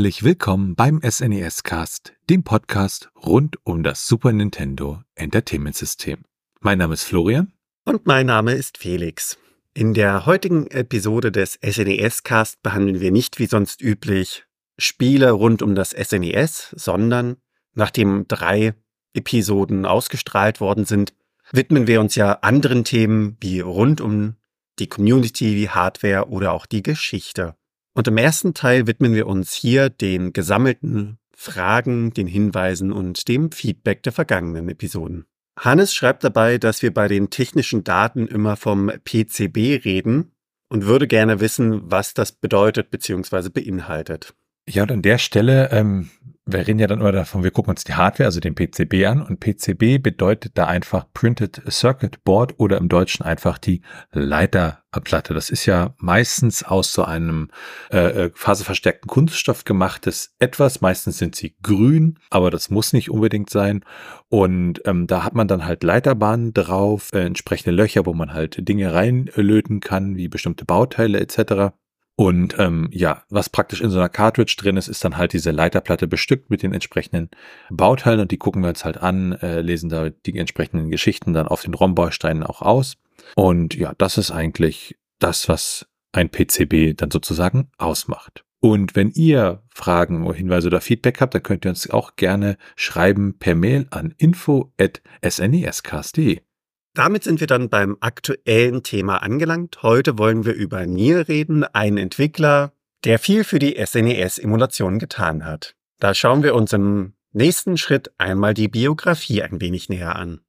Herzlich willkommen beim SNES Cast, dem Podcast rund um das Super Nintendo Entertainment System. Mein Name ist Florian. Und mein Name ist Felix. In der heutigen Episode des SNES Cast behandeln wir nicht wie sonst üblich Spiele rund um das SNES, sondern nachdem drei Episoden ausgestrahlt worden sind, widmen wir uns ja anderen Themen wie rund um die Community, die Hardware oder auch die Geschichte. Und im ersten Teil widmen wir uns hier den gesammelten Fragen, den Hinweisen und dem Feedback der vergangenen Episoden. Hannes schreibt dabei, dass wir bei den technischen Daten immer vom PCB reden und würde gerne wissen, was das bedeutet bzw. beinhaltet. Ja, und an der Stelle ähm, wir reden ja dann immer davon, wir gucken uns die Hardware, also den PCB an und PCB bedeutet da einfach Printed Circuit Board oder im Deutschen einfach die Leiterplatte. Das ist ja meistens aus so einem äh, äh, phaseverstärkten Kunststoff gemachtes etwas. Meistens sind sie grün, aber das muss nicht unbedingt sein. Und ähm, da hat man dann halt Leiterbahnen drauf, äh, entsprechende Löcher, wo man halt Dinge reinlöten kann, wie bestimmte Bauteile etc. Und ähm, ja, was praktisch in so einer Cartridge drin ist, ist dann halt diese Leiterplatte bestückt mit den entsprechenden Bauteilen und die gucken wir uns halt an, äh, lesen da die entsprechenden Geschichten dann auf den ROM-Bausteinen auch aus. Und ja, das ist eigentlich das, was ein PCB dann sozusagen ausmacht. Und wenn ihr Fragen Hinweise oder Feedback habt, dann könnt ihr uns auch gerne schreiben per Mail an info@snescast.de. Damit sind wir dann beim aktuellen Thema angelangt. Heute wollen wir über Nier reden, einen Entwickler, der viel für die SNES-Emulation getan hat. Da schauen wir uns im nächsten Schritt einmal die Biografie ein wenig näher an.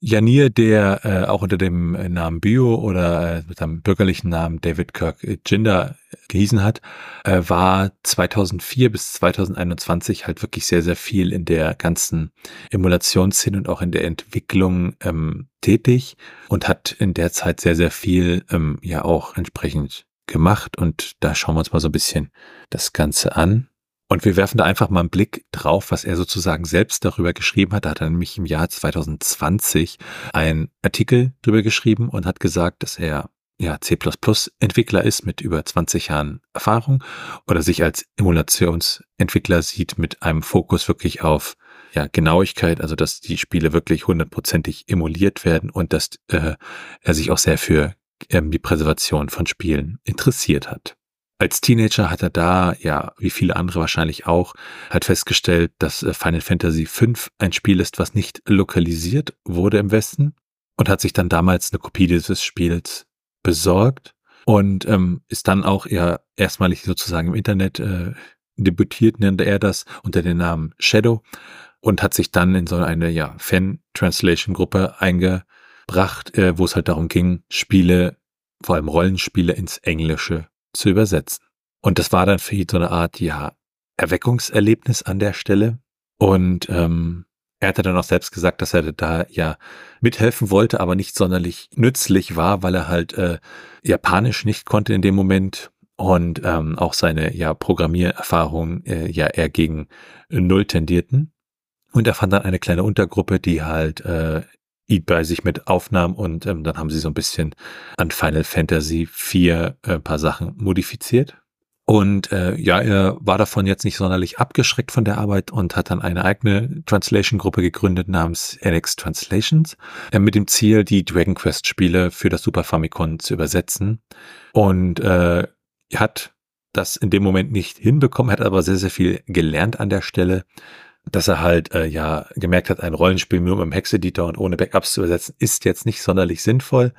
Janir, der äh, auch unter dem Namen Bio oder äh, mit seinem bürgerlichen Namen David Kirk Jinder gehießen hat, äh, war 2004 bis 2021 halt wirklich sehr, sehr viel in der ganzen Emulationsszene und auch in der Entwicklung ähm, tätig und hat in der Zeit sehr, sehr viel ähm, ja auch entsprechend gemacht. Und da schauen wir uns mal so ein bisschen das Ganze an. Und wir werfen da einfach mal einen Blick drauf, was er sozusagen selbst darüber geschrieben hat. Da hat er nämlich im Jahr 2020 einen Artikel drüber geschrieben und hat gesagt, dass er ja, C++-Entwickler ist mit über 20 Jahren Erfahrung oder sich als Emulationsentwickler sieht mit einem Fokus wirklich auf ja, Genauigkeit, also dass die Spiele wirklich hundertprozentig emuliert werden und dass äh, er sich auch sehr für ähm, die Präservation von Spielen interessiert hat. Als Teenager hat er da, ja, wie viele andere wahrscheinlich auch, hat festgestellt, dass äh, Final Fantasy V ein Spiel ist, was nicht lokalisiert wurde im Westen und hat sich dann damals eine Kopie dieses Spiels besorgt und ähm, ist dann auch ja erstmalig sozusagen im Internet äh, debütiert, nannte er das unter dem Namen Shadow und hat sich dann in so eine ja Fan-Translation-Gruppe eingebracht, äh, wo es halt darum ging, Spiele, vor allem Rollenspiele ins Englische zu übersetzen. Und das war dann für ihn so eine Art, ja, Erweckungserlebnis an der Stelle. Und ähm, er hatte dann auch selbst gesagt, dass er da ja mithelfen wollte, aber nicht sonderlich nützlich war, weil er halt äh, Japanisch nicht konnte in dem Moment und ähm, auch seine ja Programmiererfahrungen äh, ja eher gegen Null tendierten. Und er fand dann eine kleine Untergruppe, die halt äh, ihn bei sich mit aufnahm und ähm, dann haben sie so ein bisschen an Final Fantasy 4 äh, paar Sachen modifiziert. Und äh, ja, er war davon jetzt nicht sonderlich abgeschreckt von der Arbeit und hat dann eine eigene Translation-Gruppe gegründet namens NX Translations äh, mit dem Ziel, die Dragon Quest-Spiele für das Super Famicom zu übersetzen. Und äh, hat das in dem Moment nicht hinbekommen, hat aber sehr, sehr viel gelernt an der Stelle dass er halt äh, ja gemerkt hat, ein Rollenspiel nur mit dem Hexeditor und ohne Backups zu übersetzen, ist jetzt nicht sonderlich sinnvoll.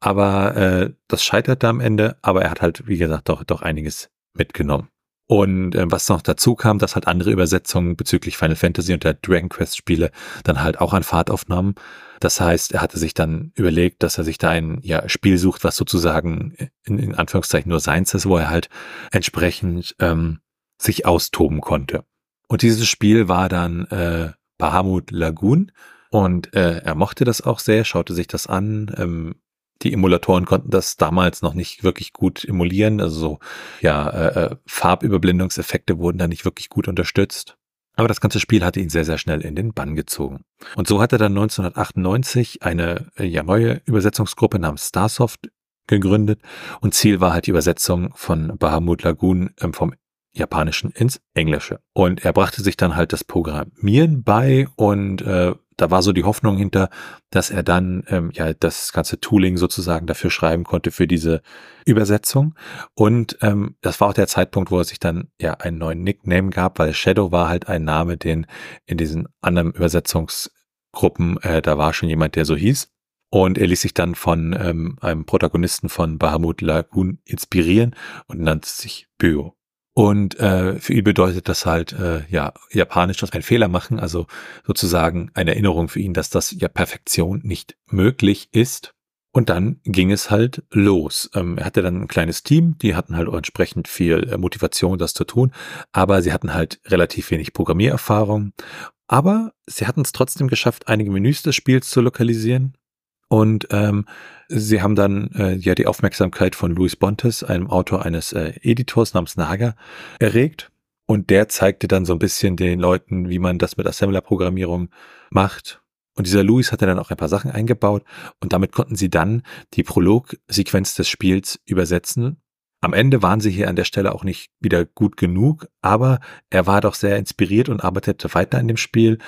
Aber äh, das scheiterte am Ende, aber er hat halt, wie gesagt, doch, doch einiges mitgenommen. Und äh, was noch dazu kam, dass halt andere Übersetzungen bezüglich Final Fantasy und der Dragon Quest Spiele dann halt auch an Fahrt aufnahmen. Das heißt, er hatte sich dann überlegt, dass er sich da ein ja, Spiel sucht, was sozusagen in, in Anführungszeichen nur seins ist, wo er halt entsprechend ähm, sich austoben konnte. Und dieses Spiel war dann äh, Bahamut Lagoon und äh, er mochte das auch sehr, schaute sich das an. Ähm, die Emulatoren konnten das damals noch nicht wirklich gut emulieren, also so, ja, äh, äh, Farbüberblendungseffekte wurden da nicht wirklich gut unterstützt. Aber das ganze Spiel hatte ihn sehr, sehr schnell in den Bann gezogen. Und so hat er dann 1998 eine äh, ja, neue Übersetzungsgruppe namens Starsoft gegründet und Ziel war halt die Übersetzung von Bahamut Lagoon ähm, vom Japanischen ins Englische. Und er brachte sich dann halt das Programmieren bei und äh, da war so die Hoffnung hinter, dass er dann ähm, ja das ganze Tooling sozusagen dafür schreiben konnte für diese Übersetzung. Und ähm, das war auch der Zeitpunkt, wo er sich dann ja einen neuen Nickname gab, weil Shadow war halt ein Name, den in diesen anderen Übersetzungsgruppen, äh, da war schon jemand, der so hieß. Und er ließ sich dann von ähm, einem Protagonisten von Bahamut Lagoon inspirieren und nannte sich Byo. Und äh, für ihn bedeutet das halt, äh, ja, japanisch, dass ein Fehler machen, also sozusagen eine Erinnerung für ihn, dass das ja Perfektion nicht möglich ist. Und dann ging es halt los. Ähm, er hatte dann ein kleines Team, die hatten halt entsprechend viel äh, Motivation, das zu tun, aber sie hatten halt relativ wenig Programmiererfahrung. Aber sie hatten es trotzdem geschafft, einige Menüs des Spiels zu lokalisieren und ähm, sie haben dann äh, ja die Aufmerksamkeit von Luis Bontes, einem Autor eines äh, Editors namens Naga, erregt. Und der zeigte dann so ein bisschen den Leuten, wie man das mit Assembler-Programmierung macht. Und dieser Luis hatte dann auch ein paar Sachen eingebaut und damit konnten sie dann die Prolog-Sequenz des Spiels übersetzen. Am Ende waren sie hier an der Stelle auch nicht wieder gut genug, aber er war doch sehr inspiriert und arbeitete weiter in dem Spiel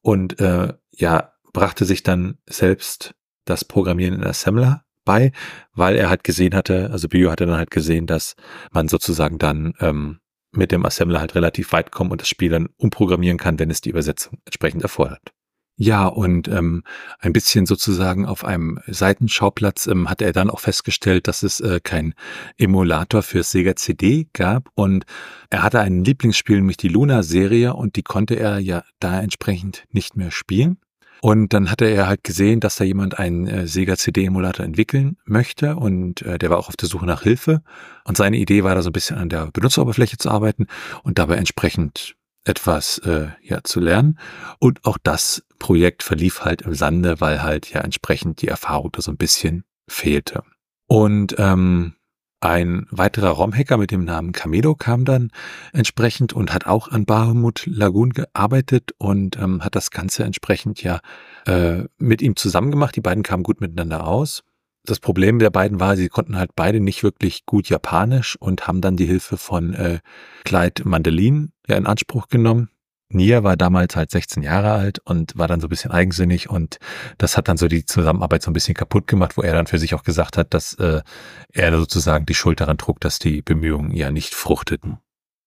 und äh, ja, brachte sich dann selbst das Programmieren in Assembler bei, weil er halt gesehen hatte, also Bio hatte dann halt gesehen, dass man sozusagen dann ähm, mit dem Assembler halt relativ weit kommt und das Spiel dann umprogrammieren kann, wenn es die Übersetzung entsprechend erfordert. Ja, und ähm, ein bisschen sozusagen auf einem Seitenschauplatz ähm, hat er dann auch festgestellt, dass es äh, kein Emulator für Sega CD gab und er hatte ein Lieblingsspiel, nämlich die Luna-Serie und die konnte er ja da entsprechend nicht mehr spielen. Und dann hatte er halt gesehen, dass da jemand einen äh, Sega CD-Emulator entwickeln möchte und äh, der war auch auf der Suche nach Hilfe. Und seine Idee war da so ein bisschen an der Benutzeroberfläche zu arbeiten und dabei entsprechend etwas äh, ja zu lernen. Und auch das Projekt verlief halt im Sande, weil halt ja entsprechend die Erfahrung da so ein bisschen fehlte. Und ähm, ein weiterer ROM-Hacker mit dem Namen Kamedo kam dann entsprechend und hat auch an Bahamut Lagoon gearbeitet und ähm, hat das Ganze entsprechend ja äh, mit ihm zusammen gemacht. Die beiden kamen gut miteinander aus. Das Problem der beiden war, sie konnten halt beide nicht wirklich gut Japanisch und haben dann die Hilfe von äh, Clyde Mandelin ja in Anspruch genommen. Nia war damals halt 16 Jahre alt und war dann so ein bisschen eigensinnig und das hat dann so die Zusammenarbeit so ein bisschen kaputt gemacht, wo er dann für sich auch gesagt hat, dass äh, er sozusagen die Schuld daran trug, dass die Bemühungen ja nicht fruchteten.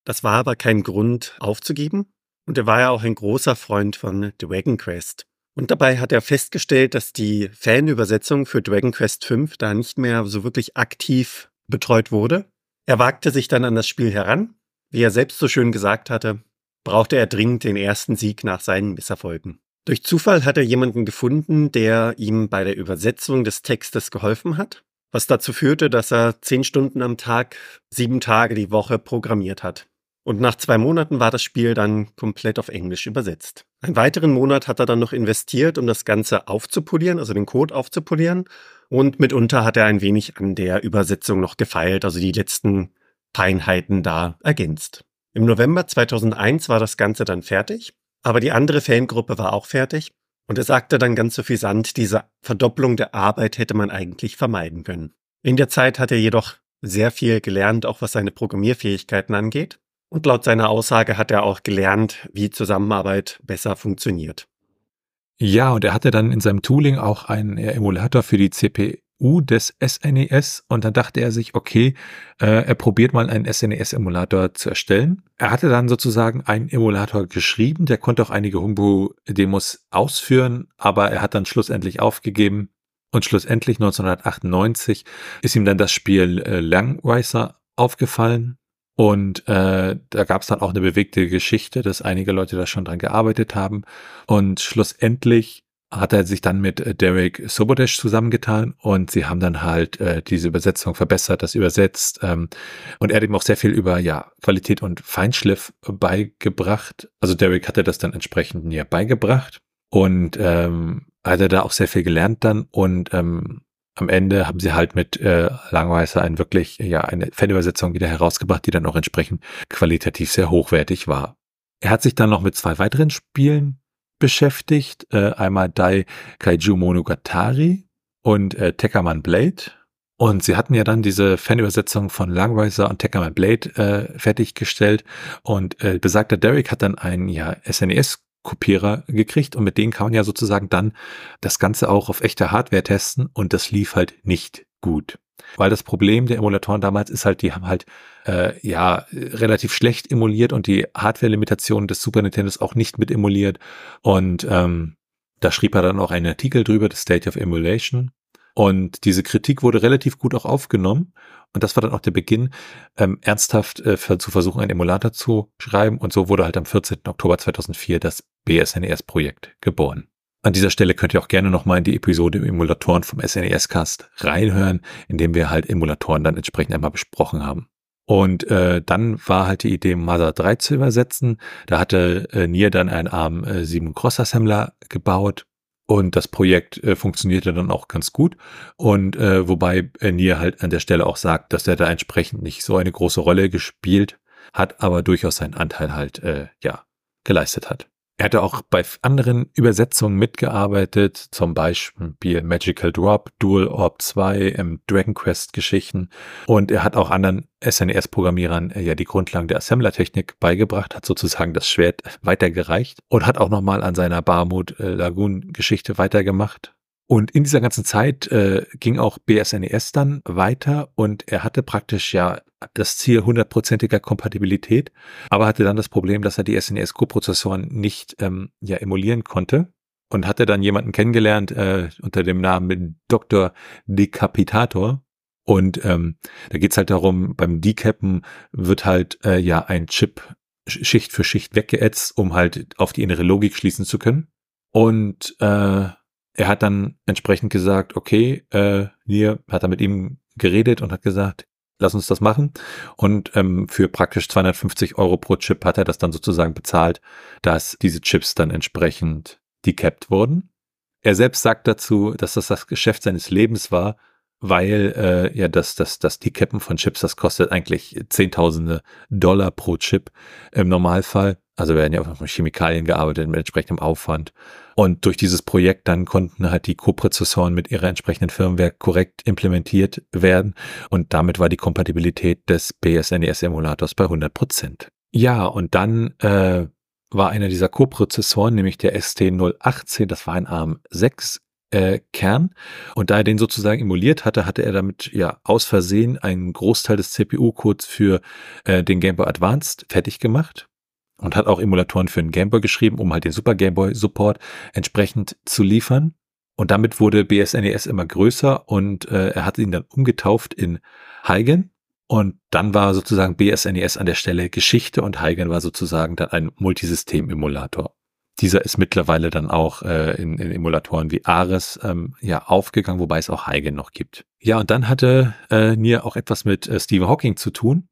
Das war aber kein Grund aufzugeben und er war ja auch ein großer Freund von Dragon Quest. Und dabei hat er festgestellt, dass die Fanübersetzung für Dragon Quest V da nicht mehr so wirklich aktiv betreut wurde. Er wagte sich dann an das Spiel heran. Wie er selbst so schön gesagt hatte, brauchte er dringend den ersten Sieg nach seinen Misserfolgen. Durch Zufall hat er jemanden gefunden, der ihm bei der Übersetzung des Textes geholfen hat, was dazu führte, dass er zehn Stunden am Tag, sieben Tage die Woche programmiert hat. Und nach zwei Monaten war das Spiel dann komplett auf Englisch übersetzt. Einen weiteren Monat hat er dann noch investiert, um das Ganze aufzupolieren, also den Code aufzupolieren. Und mitunter hat er ein wenig an der Übersetzung noch gefeilt, also die letzten Feinheiten da ergänzt. Im November 2001 war das Ganze dann fertig, aber die andere Fangruppe war auch fertig und er sagte dann ganz suffisant, diese Verdopplung der Arbeit hätte man eigentlich vermeiden können. In der Zeit hat er jedoch sehr viel gelernt, auch was seine Programmierfähigkeiten angeht. Und laut seiner Aussage hat er auch gelernt, wie Zusammenarbeit besser funktioniert. Ja, und er hatte dann in seinem Tooling auch einen Emulator für die CPU U des SNES e und dann dachte er sich, okay, äh, er probiert mal einen SNES-Emulator zu erstellen. Er hatte dann sozusagen einen Emulator geschrieben, der konnte auch einige Humbu-Demos ausführen, aber er hat dann schlussendlich aufgegeben. Und schlussendlich 1998 ist ihm dann das Spiel äh, Langweiser aufgefallen. Und äh, da gab es dann auch eine bewegte Geschichte, dass einige Leute da schon dran gearbeitet haben. Und schlussendlich hat er sich dann mit äh, Derek Sobodesh zusammengetan und sie haben dann halt äh, diese Übersetzung verbessert, das übersetzt ähm, und er hat ihm auch sehr viel über ja Qualität und Feinschliff beigebracht. Also Derek hatte das dann entsprechend näher beigebracht und ähm, hat er da auch sehr viel gelernt dann und ähm, am Ende haben sie halt mit äh, Langweiser ein wirklich ja eine Fanübersetzung wieder herausgebracht, die dann auch entsprechend qualitativ sehr hochwertig war. Er hat sich dann noch mit zwei weiteren Spielen beschäftigt. Äh, einmal Dai Kaiju Monogatari und äh, Tekkaman Blade. Und sie hatten ja dann diese Fanübersetzung von Langweiser und Tekken Blade äh, fertiggestellt und äh, besagter Derek hat dann einen ja SNES Kopierer gekriegt und mit denen kann man ja sozusagen dann das Ganze auch auf echter Hardware testen und das lief halt nicht gut. Weil das Problem der Emulatoren damals ist halt, die haben halt äh, ja relativ schlecht emuliert und die Hardware-Limitationen des Super Nintendos auch nicht mit emuliert. Und ähm, da schrieb er dann auch einen Artikel drüber, The State of Emulation. Und diese Kritik wurde relativ gut auch aufgenommen. Und das war dann auch der Beginn, ähm, ernsthaft äh, zu versuchen, einen Emulator zu schreiben. Und so wurde halt am 14. Oktober 2004 das BSNES-Projekt geboren. An dieser Stelle könnt ihr auch gerne nochmal in die Episode Emulatoren vom SNES-Cast reinhören, in dem wir halt Emulatoren dann entsprechend einmal besprochen haben. Und äh, dann war halt die Idee, Mother 3 zu übersetzen. Da hatte äh, Nier dann einen ARM7 äh, Cross-Assembler gebaut und das Projekt äh, funktionierte dann auch ganz gut. Und äh, wobei äh, Nier halt an der Stelle auch sagt, dass er da entsprechend nicht so eine große Rolle gespielt hat, aber durchaus seinen Anteil halt äh, ja geleistet hat. Er hatte auch bei anderen Übersetzungen mitgearbeitet, zum Beispiel Magical Drop, Dual Orb 2, ähm, Dragon Quest Geschichten. Und er hat auch anderen SNES-Programmierern äh, ja die Grundlagen der Assembler-Technik beigebracht, hat sozusagen das Schwert weitergereicht und hat auch nochmal an seiner Barmut äh, Lagoon Geschichte weitergemacht. Und in dieser ganzen Zeit äh, ging auch BSNES dann weiter und er hatte praktisch ja das Ziel hundertprozentiger Kompatibilität, aber hatte dann das Problem, dass er die SNES-Coprozessoren nicht ähm, ja emulieren konnte und hatte dann jemanden kennengelernt äh, unter dem Namen Dr. Decapitator. Und ähm, da geht's halt darum, beim Decappen wird halt äh, ja ein Chip Schicht für Schicht weggeätzt, um halt auf die innere Logik schließen zu können. Und äh, er hat dann entsprechend gesagt, okay, äh, Nier hat er mit ihm geredet und hat gesagt, lass uns das machen. Und ähm, für praktisch 250 Euro pro Chip hat er das dann sozusagen bezahlt, dass diese Chips dann entsprechend decapped wurden. Er selbst sagt dazu, dass das das Geschäft seines Lebens war, weil äh, ja das, das, das Decappen von Chips, das kostet eigentlich Zehntausende Dollar pro Chip im Normalfall. Also werden ja auch mit Chemikalien gearbeitet mit entsprechendem Aufwand. Und durch dieses Projekt dann konnten halt die Coprozessoren mit ihrer entsprechenden Firmware korrekt implementiert werden. Und damit war die Kompatibilität des BSNES-Emulators bei 100 Prozent. Ja, und dann äh, war einer dieser Coprozessoren, nämlich der ST018, das war ein ARM6 äh, Kern. Und da er den sozusagen emuliert hatte, hatte er damit ja aus Versehen einen Großteil des CPU-Codes für äh, den Game Boy Advanced fertig gemacht und hat auch Emulatoren für den Gameboy geschrieben, um halt den Super Gameboy Support entsprechend zu liefern. Und damit wurde BSNES e immer größer und äh, er hat ihn dann umgetauft in Heigen. Und dann war sozusagen BSNES e an der Stelle Geschichte und Heigen war sozusagen dann ein Multisystem-Emulator. Dieser ist mittlerweile dann auch äh, in, in Emulatoren wie Ares ähm, ja aufgegangen, wobei es auch Heigen noch gibt. Ja, und dann hatte äh, Nier auch etwas mit äh, Stephen Hawking zu tun,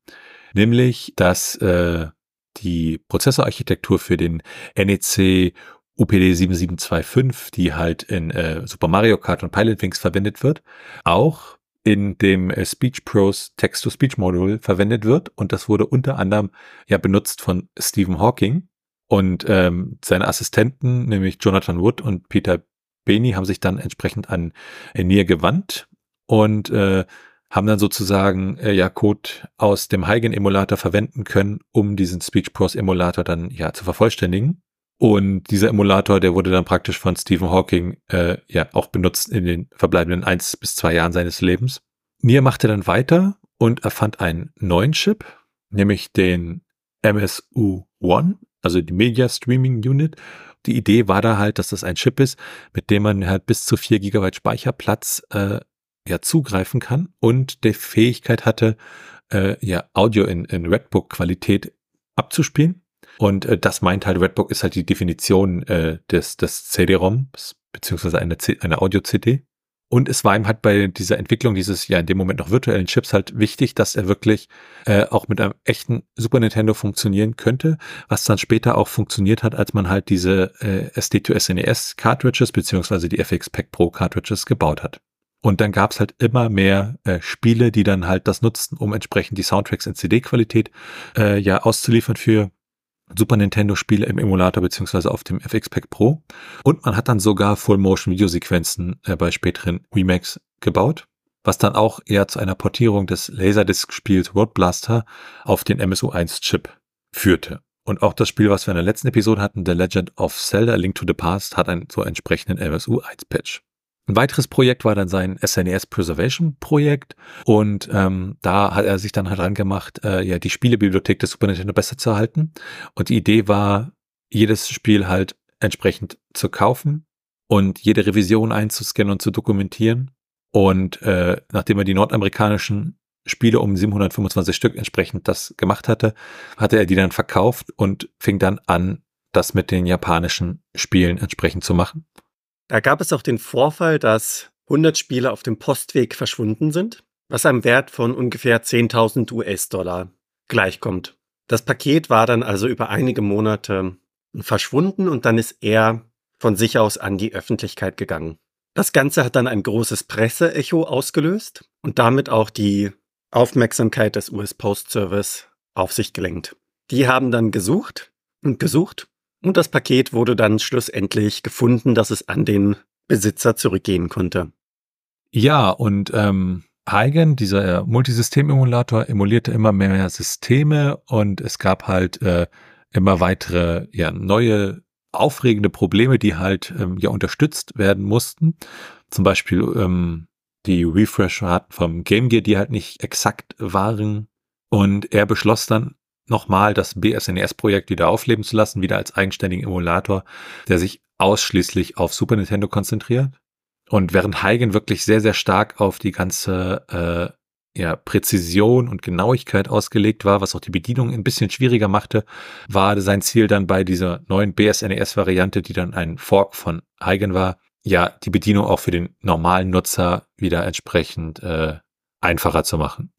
nämlich dass äh, die Prozessorarchitektur für den NEC UPD 7725, die halt in äh, Super Mario Kart und Pilot Wings verwendet wird, auch in dem äh, Speech Pros Text-to-Speech Modul verwendet wird. Und das wurde unter anderem ja benutzt von Stephen Hawking. Und ähm, seine Assistenten, nämlich Jonathan Wood und Peter Beni, haben sich dann entsprechend an Nier gewandt und äh, haben dann sozusagen äh, ja Code aus dem Heigen-Emulator verwenden können, um diesen SpeechPros-Emulator dann ja zu vervollständigen. Und dieser Emulator, der wurde dann praktisch von Stephen Hawking äh, ja auch benutzt in den verbleibenden eins bis zwei Jahren seines Lebens. Nier machte dann weiter und erfand einen neuen Chip, nämlich den MSU-1, also die Media Streaming Unit. Die Idee war da halt, dass das ein Chip ist, mit dem man halt bis zu vier Gigabyte Speicherplatz äh, ja zugreifen kann und der Fähigkeit hatte, äh, ja Audio in, in Redbook-Qualität abzuspielen. Und äh, das meint halt, Redbook ist halt die Definition äh, des, des CD-ROMs, beziehungsweise eine, eine Audio-CD. Und es war ihm halt bei dieser Entwicklung dieses ja in dem Moment noch virtuellen Chips halt wichtig, dass er wirklich äh, auch mit einem echten Super Nintendo funktionieren könnte, was dann später auch funktioniert hat, als man halt diese äh, SD2SNES Cartridges beziehungsweise die FX Pack Pro Cartridges gebaut hat. Und dann gab's halt immer mehr äh, Spiele, die dann halt das nutzten, um entsprechend die Soundtracks in CD-Qualität äh, ja auszuliefern für Super Nintendo-Spiele im Emulator beziehungsweise auf dem FX Pack Pro. Und man hat dann sogar Full-Motion-Videosequenzen äh, bei späteren Remakes gebaut. was dann auch eher zu einer Portierung des Laserdisc-Spiels Road Blaster auf den MSU1-Chip führte. Und auch das Spiel, was wir in der letzten Episode hatten, The Legend of Zelda Link to the Past, hat einen so entsprechenden MSU1-Patch. Ein weiteres Projekt war dann sein SNES e Preservation Projekt und ähm, da hat er sich dann halt angemacht, äh, ja die Spielebibliothek des Super Nintendo besser zu erhalten. Und die Idee war, jedes Spiel halt entsprechend zu kaufen und jede Revision einzuscannen und zu dokumentieren. Und äh, nachdem er die nordamerikanischen Spiele um 725 Stück entsprechend das gemacht hatte, hatte er die dann verkauft und fing dann an, das mit den japanischen Spielen entsprechend zu machen. Da gab es auch den Vorfall, dass 100 Spiele auf dem Postweg verschwunden sind, was einem Wert von ungefähr 10.000 US-Dollar gleichkommt. Das Paket war dann also über einige Monate verschwunden und dann ist er von sich aus an die Öffentlichkeit gegangen. Das Ganze hat dann ein großes Presseecho ausgelöst und damit auch die Aufmerksamkeit des US Post Service auf sich gelenkt. Die haben dann gesucht und gesucht und das Paket wurde dann schlussendlich gefunden, dass es an den Besitzer zurückgehen konnte. Ja, und ähm, Heigen, dieser Multisystem-Emulator, emulierte immer mehr Systeme und es gab halt äh, immer weitere, ja, neue, aufregende Probleme, die halt ähm, ja unterstützt werden mussten. Zum Beispiel ähm, die Refresh-Raten vom Game Gear, die halt nicht exakt waren. Und er beschloss dann nochmal das BSNES-Projekt wieder aufleben zu lassen, wieder als eigenständigen Emulator, der sich ausschließlich auf Super Nintendo konzentriert. Und während Heigen wirklich sehr, sehr stark auf die ganze äh, ja, Präzision und Genauigkeit ausgelegt war, was auch die Bedienung ein bisschen schwieriger machte, war sein Ziel dann bei dieser neuen BSNES-Variante, die dann ein Fork von Heigen war, ja, die Bedienung auch für den normalen Nutzer wieder entsprechend äh, einfacher zu machen.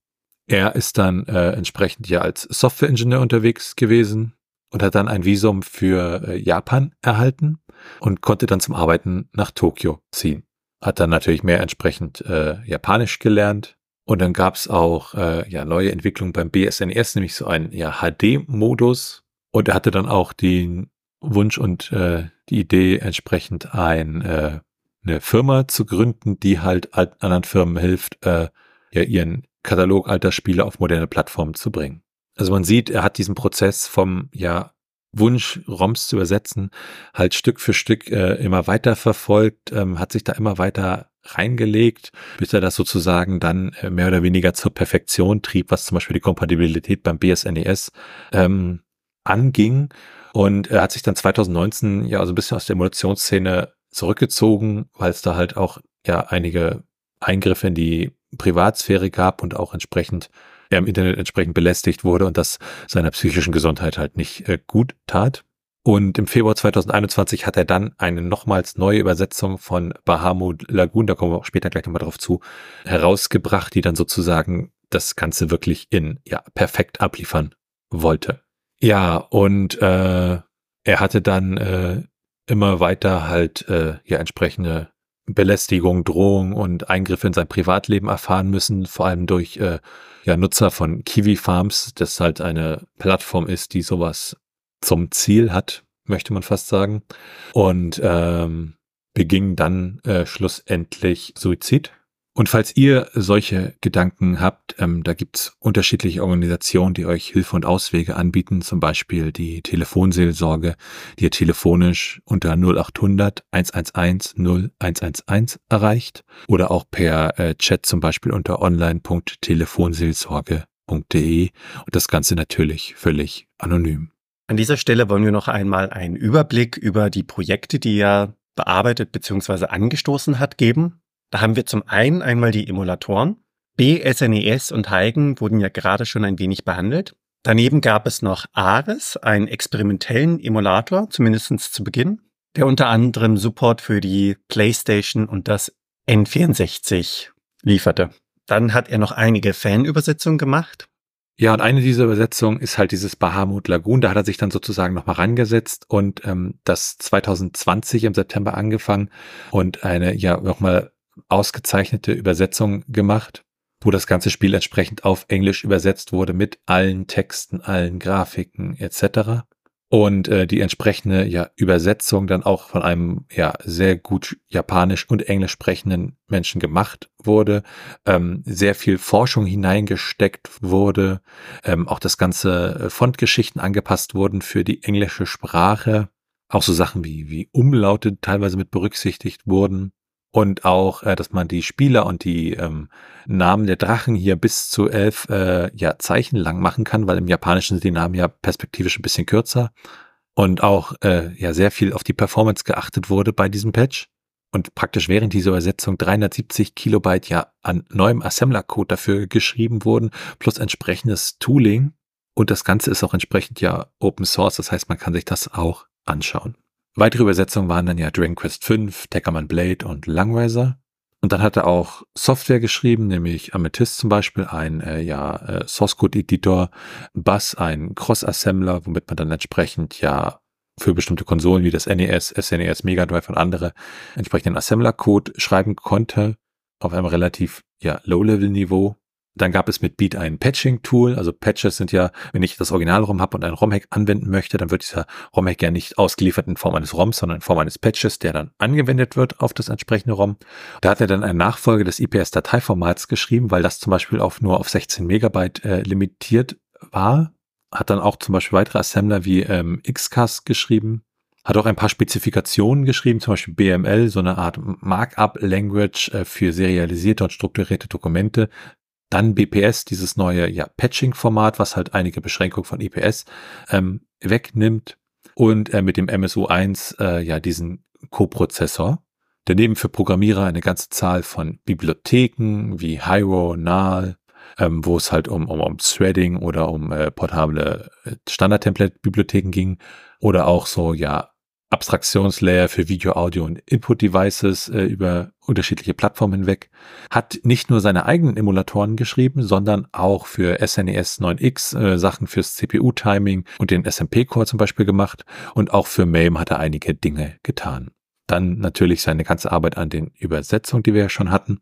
Er ist dann äh, entsprechend ja als Softwareingenieur unterwegs gewesen und hat dann ein Visum für äh, Japan erhalten und konnte dann zum Arbeiten nach Tokio ziehen. Hat dann natürlich mehr entsprechend äh, Japanisch gelernt. Und dann gab's auch äh, ja neue Entwicklungen beim BSNES, nämlich so ein ja, HD-Modus. Und er hatte dann auch den Wunsch und äh, die Idee, entsprechend ein, äh, eine Firma zu gründen, die halt anderen Firmen hilft, äh, ja ihren Katalog alter Spiele auf moderne Plattformen zu bringen. Also man sieht, er hat diesen Prozess vom ja Wunsch, ROMs zu übersetzen, halt Stück für Stück äh, immer weiter verfolgt, ähm, hat sich da immer weiter reingelegt, bis er das sozusagen dann äh, mehr oder weniger zur Perfektion trieb, was zum Beispiel die Kompatibilität beim BSNES ähm, anging. Und er hat sich dann 2019 ja also ein bisschen aus der Emulationsszene zurückgezogen, weil es da halt auch ja einige Eingriffe in die Privatsphäre gab und auch entsprechend er im Internet entsprechend belästigt wurde und das seiner psychischen Gesundheit halt nicht äh, gut tat. Und im Februar 2021 hat er dann eine nochmals neue Übersetzung von Bahamut Lagoon, da kommen wir auch später gleich nochmal drauf zu, herausgebracht, die dann sozusagen das Ganze wirklich in ja perfekt abliefern wollte. Ja, und äh, er hatte dann äh, immer weiter halt äh, ja entsprechende Belästigung, Drohung und Eingriffe in sein Privatleben erfahren müssen, vor allem durch äh, ja, Nutzer von Kiwi Farms, das halt eine Plattform ist, die sowas zum Ziel hat, möchte man fast sagen. Und ähm, beging dann äh, schlussendlich Suizid und falls ihr solche Gedanken habt, ähm, da gibt's unterschiedliche Organisationen, die euch Hilfe und Auswege anbieten, zum Beispiel die Telefonseelsorge, die ihr telefonisch unter 0800 111 0111 erreicht oder auch per äh, Chat zum Beispiel unter online.telefonseelsorge.de und das Ganze natürlich völlig anonym. An dieser Stelle wollen wir noch einmal einen Überblick über die Projekte, die er bearbeitet bzw. angestoßen hat, geben. Da haben wir zum einen einmal die Emulatoren. B, SNES und Heigen wurden ja gerade schon ein wenig behandelt. Daneben gab es noch Ares, einen experimentellen Emulator, zumindest zu Beginn, der unter anderem Support für die PlayStation und das N64 lieferte. Dann hat er noch einige Fanübersetzungen gemacht. Ja, und eine dieser Übersetzungen ist halt dieses Bahamut Lagoon. Da hat er sich dann sozusagen nochmal rangesetzt und ähm, das 2020 im September angefangen und eine ja nochmal ausgezeichnete Übersetzung gemacht, wo das ganze Spiel entsprechend auf Englisch übersetzt wurde mit allen Texten, allen Grafiken etc. und äh, die entsprechende ja, Übersetzung dann auch von einem ja sehr gut Japanisch und Englisch sprechenden Menschen gemacht wurde, ähm, sehr viel Forschung hineingesteckt wurde, ähm, auch das ganze äh, Fontgeschichten angepasst wurden für die englische Sprache, auch so Sachen wie wie Umlaute teilweise mit berücksichtigt wurden und auch, äh, dass man die Spieler und die ähm, Namen der Drachen hier bis zu elf äh, ja, Zeichen lang machen kann, weil im Japanischen sind die Namen ja perspektivisch ein bisschen kürzer und auch äh, ja sehr viel auf die Performance geachtet wurde bei diesem Patch und praktisch während dieser Übersetzung 370 Kilobyte ja an neuem Assembler-Code dafür geschrieben wurden, plus entsprechendes Tooling. Und das Ganze ist auch entsprechend ja Open Source, das heißt, man kann sich das auch anschauen. Weitere Übersetzungen waren dann ja Dragon Quest 5, Deckerman Blade und Langriser. Und dann hat er auch Software geschrieben, nämlich Amethyst zum Beispiel, ein äh, ja, äh, Source Code Editor, Bass, ein Cross Assembler, womit man dann entsprechend ja für bestimmte Konsolen wie das NES, SNES, Mega Drive und andere entsprechenden Assembler Code schreiben konnte auf einem relativ ja, Low-Level-Niveau. Dann gab es mit Beat ein Patching-Tool. Also Patches sind ja, wenn ich das Original-ROM habe und einen ROM-Hack anwenden möchte, dann wird dieser ROM-Hack ja nicht ausgeliefert in Form eines ROMs, sondern in Form eines Patches, der dann angewendet wird auf das entsprechende ROM. Da hat er dann eine Nachfolge des IPS-Dateiformats geschrieben, weil das zum Beispiel auf nur auf 16 Megabyte äh, limitiert war. Hat dann auch zum Beispiel weitere Assembler wie ähm, XCAS geschrieben. Hat auch ein paar Spezifikationen geschrieben, zum Beispiel BML, so eine Art Markup-Language äh, für serialisierte und strukturierte Dokumente, dann BPS, dieses neue ja, Patching-Format, was halt einige Beschränkungen von IPS ähm, wegnimmt. Und äh, mit dem MSU1 äh, ja diesen Coprozessor. Daneben für Programmierer eine ganze Zahl von Bibliotheken wie Hyro, Nal, ähm, wo es halt um, um, um Threading oder um äh, portable äh, Standard-Template-Bibliotheken ging. Oder auch so, ja, Abstraktionslayer für Video, Audio und Input-Devices äh, über unterschiedliche Plattformen hinweg, hat nicht nur seine eigenen Emulatoren geschrieben, sondern auch für SNES 9X e äh, Sachen fürs CPU-Timing und den SMP-Core zum Beispiel gemacht und auch für MAME hat er einige Dinge getan. Dann natürlich seine ganze Arbeit an den Übersetzungen, die wir ja schon hatten.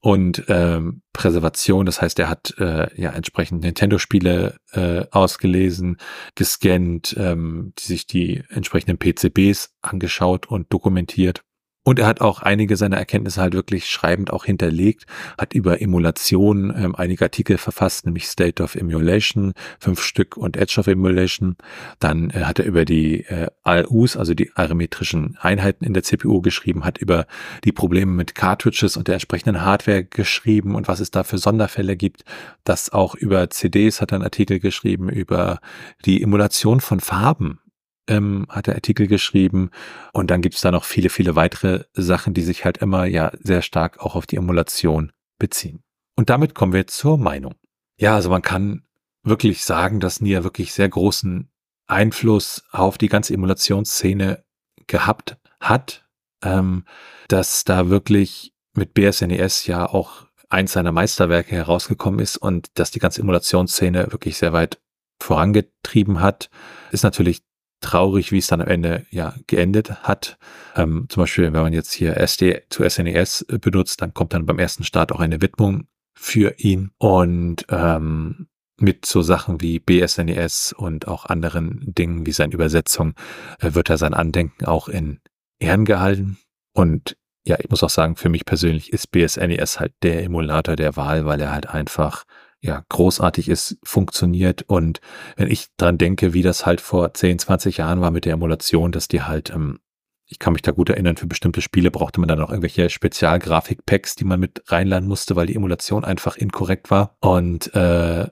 Und ähm, Präservation, das heißt, er hat äh, ja entsprechend Nintendo-Spiele äh, ausgelesen, gescannt, ähm, sich die entsprechenden PCBs angeschaut und dokumentiert. Und er hat auch einige seiner Erkenntnisse halt wirklich schreibend auch hinterlegt, hat über Emulation ähm, einige Artikel verfasst, nämlich State of Emulation, fünf Stück und Edge of Emulation. Dann äh, hat er über die äh, ALUs, also die arithmetischen Einheiten in der CPU geschrieben, hat über die Probleme mit Cartridges und der entsprechenden Hardware geschrieben und was es da für Sonderfälle gibt. Das auch über CDs hat er einen Artikel geschrieben, über die Emulation von Farben ähm, hat er Artikel geschrieben. Und dann gibt es da noch viele, viele weitere Sachen, die sich halt immer ja sehr stark auch auf die Emulation beziehen. Und damit kommen wir zur Meinung. Ja, also man kann wirklich sagen, dass Nia wirklich sehr großen Einfluss auf die ganze Emulationsszene gehabt hat, ähm, dass da wirklich mit BSNES e ja auch eins seiner Meisterwerke herausgekommen ist und dass die ganze Emulationsszene wirklich sehr weit vorangetrieben hat, ist natürlich traurig, wie es dann am Ende ja geendet hat. Ähm, zum Beispiel, wenn man jetzt hier SD zu SNES e benutzt, dann kommt dann beim ersten Start auch eine Widmung für ihn und ähm, mit so Sachen wie BSNES e und auch anderen Dingen wie seine Übersetzung äh, wird er sein Andenken auch in Ehren gehalten. Und ja, ich muss auch sagen, für mich persönlich ist BSNES e halt der Emulator der Wahl, weil er halt einfach ja, großartig ist, funktioniert. Und wenn ich dran denke, wie das halt vor 10, 20 Jahren war mit der Emulation, dass die halt, ähm, ich kann mich da gut erinnern, für bestimmte Spiele brauchte man dann noch irgendwelche Spezialgrafik-Packs, die man mit reinladen musste, weil die Emulation einfach inkorrekt war. Und äh,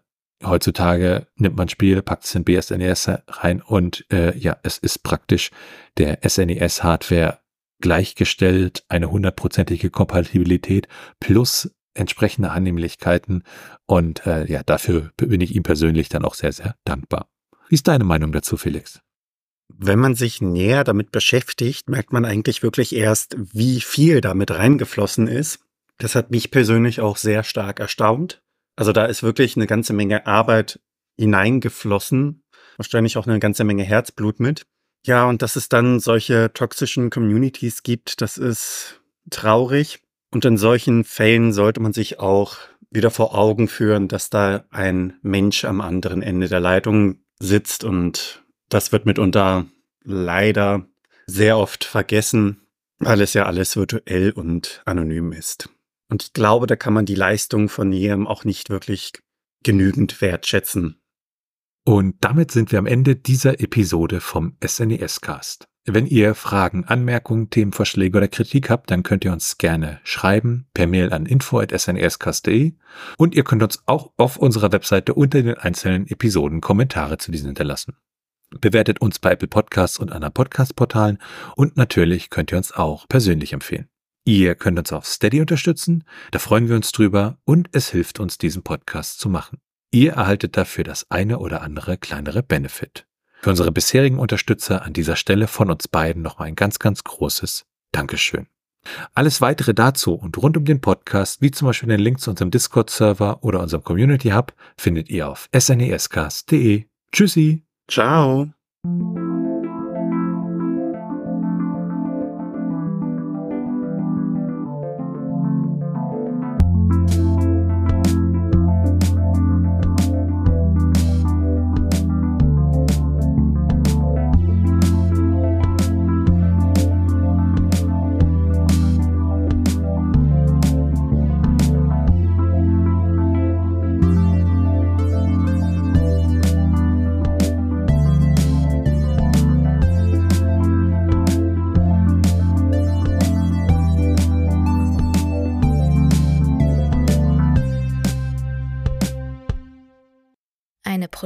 heutzutage nimmt man ein Spiel, packt es in BSNES rein und äh, ja, es ist praktisch der SNES-Hardware gleichgestellt, eine hundertprozentige Kompatibilität plus entsprechende Annehmlichkeiten. Und äh, ja, dafür bin ich ihm persönlich dann auch sehr, sehr dankbar. Wie ist deine Meinung dazu, Felix? Wenn man sich näher damit beschäftigt, merkt man eigentlich wirklich erst, wie viel damit reingeflossen ist. Das hat mich persönlich auch sehr stark erstaunt. Also da ist wirklich eine ganze Menge Arbeit hineingeflossen. Wahrscheinlich auch eine ganze Menge Herzblut mit. Ja, und dass es dann solche toxischen Communities gibt, das ist traurig. Und in solchen Fällen sollte man sich auch wieder vor Augen führen, dass da ein Mensch am anderen Ende der Leitung sitzt und Das wird mitunter leider sehr oft vergessen, weil es ja alles virtuell und anonym ist. Und ich glaube, da kann man die Leistung von jedem auch nicht wirklich genügend wertschätzen. Und damit sind wir am Ende dieser Episode vom SNES Cast. Wenn ihr Fragen, Anmerkungen, Themenvorschläge oder Kritik habt, dann könnt ihr uns gerne schreiben per Mail an info@snescast.de und ihr könnt uns auch auf unserer Webseite unter den einzelnen Episoden Kommentare zu diesen hinterlassen. Bewertet uns bei Apple Podcasts und anderen Podcast-Portalen und natürlich könnt ihr uns auch persönlich empfehlen. Ihr könnt uns auf Steady unterstützen, da freuen wir uns drüber und es hilft uns, diesen Podcast zu machen. Ihr erhaltet dafür das eine oder andere kleinere Benefit. Für unsere bisherigen Unterstützer an dieser Stelle von uns beiden nochmal ein ganz, ganz großes Dankeschön. Alles weitere dazu und rund um den Podcast, wie zum Beispiel den Link zu unserem Discord-Server oder unserem Community Hub, findet ihr auf snescast.de. Tschüssi. Ciao.